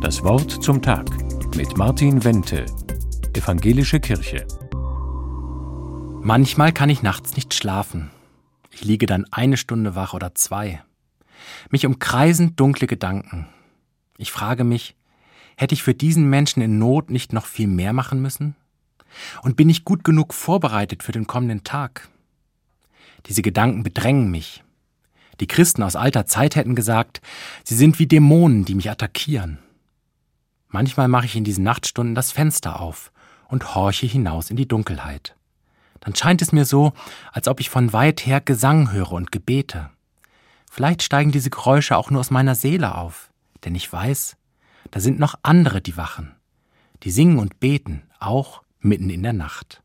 Das Wort zum Tag mit Martin Wente, Evangelische Kirche. Manchmal kann ich nachts nicht schlafen. Ich liege dann eine Stunde wach oder zwei. Mich umkreisen dunkle Gedanken. Ich frage mich, hätte ich für diesen Menschen in Not nicht noch viel mehr machen müssen? Und bin ich gut genug vorbereitet für den kommenden Tag? Diese Gedanken bedrängen mich. Die Christen aus alter Zeit hätten gesagt, sie sind wie Dämonen, die mich attackieren. Manchmal mache ich in diesen Nachtstunden das Fenster auf und horche hinaus in die Dunkelheit. Dann scheint es mir so, als ob ich von weit her Gesang höre und Gebete. Vielleicht steigen diese Geräusche auch nur aus meiner Seele auf, denn ich weiß, da sind noch andere, die wachen, die singen und beten, auch mitten in der Nacht.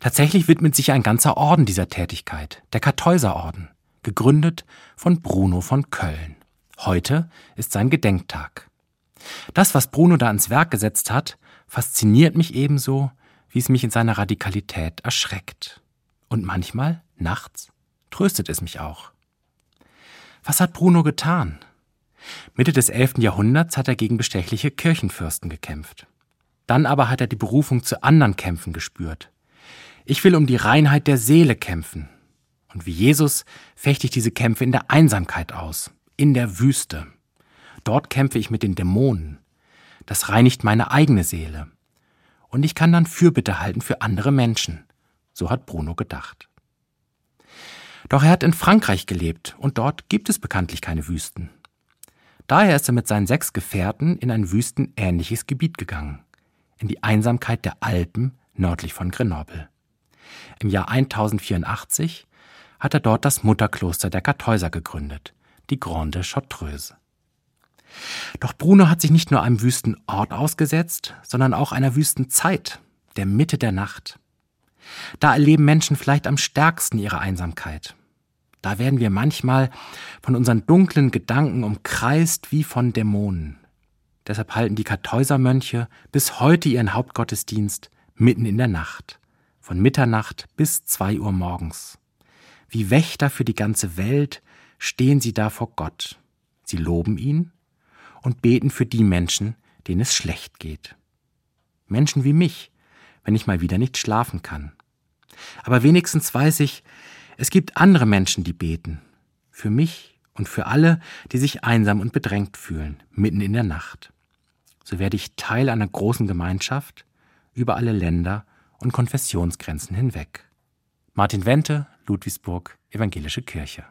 Tatsächlich widmet sich ein ganzer Orden dieser Tätigkeit, der Kartäuserorden gegründet von Bruno von Köln. Heute ist sein Gedenktag. Das, was Bruno da ins Werk gesetzt hat, fasziniert mich ebenso, wie es mich in seiner Radikalität erschreckt. Und manchmal, nachts, tröstet es mich auch. Was hat Bruno getan? Mitte des 11. Jahrhunderts hat er gegen bestechliche Kirchenfürsten gekämpft. Dann aber hat er die Berufung zu anderen Kämpfen gespürt. Ich will um die Reinheit der Seele kämpfen, und wie Jesus fechte ich diese Kämpfe in der Einsamkeit aus, in der Wüste. Dort kämpfe ich mit den Dämonen. Das reinigt meine eigene Seele. Und ich kann dann Fürbitte halten für andere Menschen. So hat Bruno gedacht. Doch er hat in Frankreich gelebt und dort gibt es bekanntlich keine Wüsten. Daher ist er mit seinen sechs Gefährten in ein wüstenähnliches Gebiet gegangen, in die Einsamkeit der Alpen nördlich von Grenoble. Im Jahr 1084 hat er dort das Mutterkloster der Kartäuser gegründet, die Grande Chartreuse. Doch Bruno hat sich nicht nur einem wüsten Ort ausgesetzt, sondern auch einer wüsten Zeit, der Mitte der Nacht. Da erleben Menschen vielleicht am stärksten ihre Einsamkeit. Da werden wir manchmal von unseren dunklen Gedanken umkreist wie von Dämonen. Deshalb halten die Kartäusermönche bis heute ihren Hauptgottesdienst mitten in der Nacht, von Mitternacht bis zwei Uhr morgens. Wie Wächter für die ganze Welt stehen sie da vor Gott. Sie loben ihn und beten für die Menschen, denen es schlecht geht. Menschen wie mich, wenn ich mal wieder nicht schlafen kann. Aber wenigstens weiß ich, es gibt andere Menschen, die beten. Für mich und für alle, die sich einsam und bedrängt fühlen, mitten in der Nacht. So werde ich Teil einer großen Gemeinschaft über alle Länder und Konfessionsgrenzen hinweg. Martin Wente, Ludwigsburg, Evangelische Kirche.